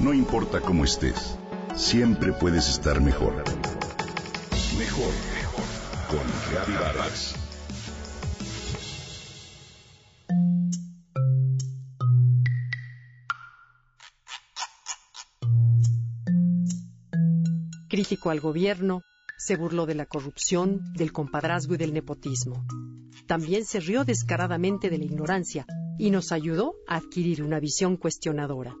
No importa cómo estés, siempre puedes estar mejor. Mejor, mejor. Con Vargas. Crítico al gobierno, se burló de la corrupción, del compadrazgo y del nepotismo. También se rió descaradamente de la ignorancia y nos ayudó a adquirir una visión cuestionadora.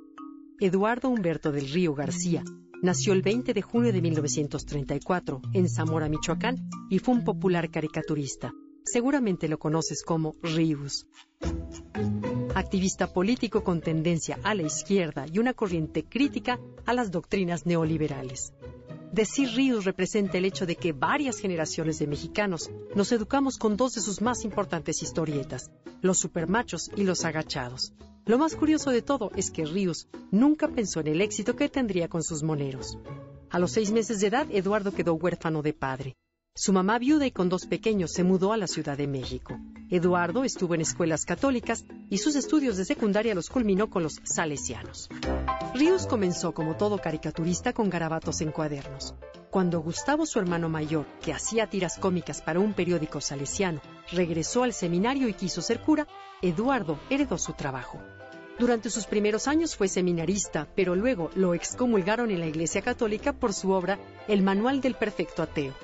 Eduardo Humberto del Río García nació el 20 de junio de 1934 en Zamora, Michoacán, y fue un popular caricaturista. Seguramente lo conoces como Ríos. Activista político con tendencia a la izquierda y una corriente crítica a las doctrinas neoliberales. Decir Ríos representa el hecho de que varias generaciones de mexicanos nos educamos con dos de sus más importantes historietas, los supermachos y los agachados. Lo más curioso de todo es que Ríos nunca pensó en el éxito que tendría con sus moneros. A los seis meses de edad, Eduardo quedó huérfano de padre. Su mamá viuda y con dos pequeños se mudó a la Ciudad de México. Eduardo estuvo en escuelas católicas y sus estudios de secundaria los culminó con los salesianos. Ríos comenzó como todo caricaturista con garabatos en cuadernos. Cuando Gustavo, su hermano mayor, que hacía tiras cómicas para un periódico salesiano, regresó al seminario y quiso ser cura, Eduardo heredó su trabajo. Durante sus primeros años fue seminarista, pero luego lo excomulgaron en la Iglesia Católica por su obra El Manual del Perfecto Ateo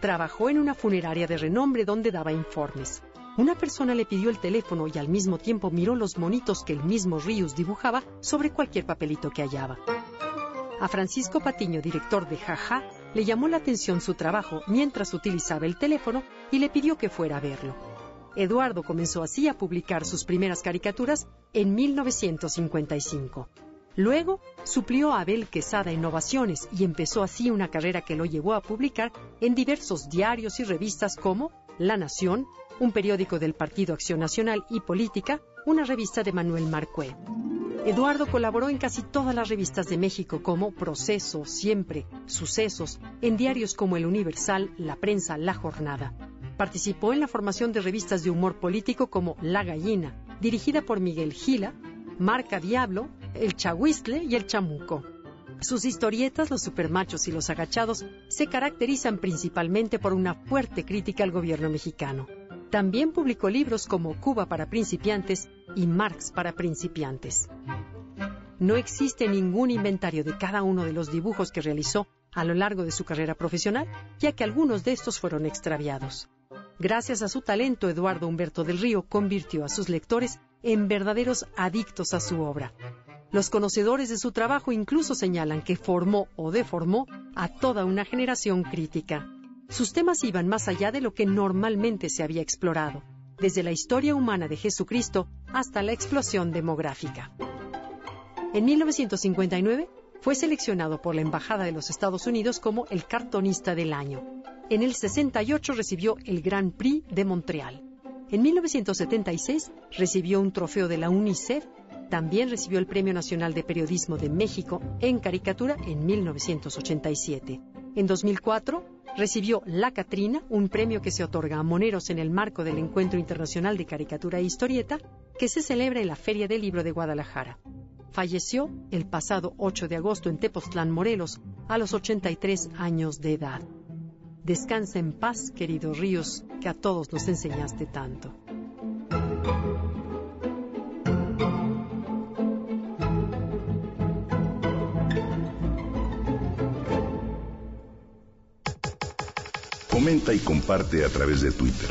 Trabajó en una funeraria de renombre donde daba informes. Una persona le pidió el teléfono y al mismo tiempo miró los monitos que el mismo Ríos dibujaba sobre cualquier papelito que hallaba. A Francisco Patiño, director de Jaja, le llamó la atención su trabajo mientras utilizaba el teléfono y le pidió que fuera a verlo. Eduardo comenzó así a publicar sus primeras caricaturas en 1955. Luego suplió a Abel Quesada Innovaciones y empezó así una carrera que lo llevó a publicar en diversos diarios y revistas como La Nación, un periódico del Partido Acción Nacional y Política, una revista de Manuel Marcué. Eduardo colaboró en casi todas las revistas de México como Proceso, Siempre, Sucesos, en diarios como El Universal, La Prensa, La Jornada. Participó en la formación de revistas de humor político como La Gallina, dirigida por Miguel Gila, Marca Diablo, El Chahuistle y El Chamuco. Sus historietas, Los Supermachos y Los Agachados, se caracterizan principalmente por una fuerte crítica al gobierno mexicano. También publicó libros como Cuba para principiantes y Marx para principiantes. No existe ningún inventario de cada uno de los dibujos que realizó a lo largo de su carrera profesional, ya que algunos de estos fueron extraviados. Gracias a su talento, Eduardo Humberto del Río convirtió a sus lectores en verdaderos adictos a su obra. Los conocedores de su trabajo incluso señalan que formó o deformó a toda una generación crítica. Sus temas iban más allá de lo que normalmente se había explorado, desde la historia humana de Jesucristo hasta la explosión demográfica. En 1959 fue seleccionado por la Embajada de los Estados Unidos como el cartonista del año. En el 68 recibió el Grand Prix de Montreal. En 1976 recibió un trofeo de la UNICEF, también recibió el Premio Nacional de Periodismo de México en caricatura en 1987. En 2004 recibió La Catrina, un premio que se otorga a moneros en el marco del Encuentro Internacional de Caricatura e Historieta, que se celebra en la Feria del Libro de Guadalajara. Falleció el pasado 8 de agosto en Tepoztlán, Morelos, a los 83 años de edad. Descansa en paz, querido Ríos, que a todos nos enseñaste tanto. Comenta y comparte a través de Twitter.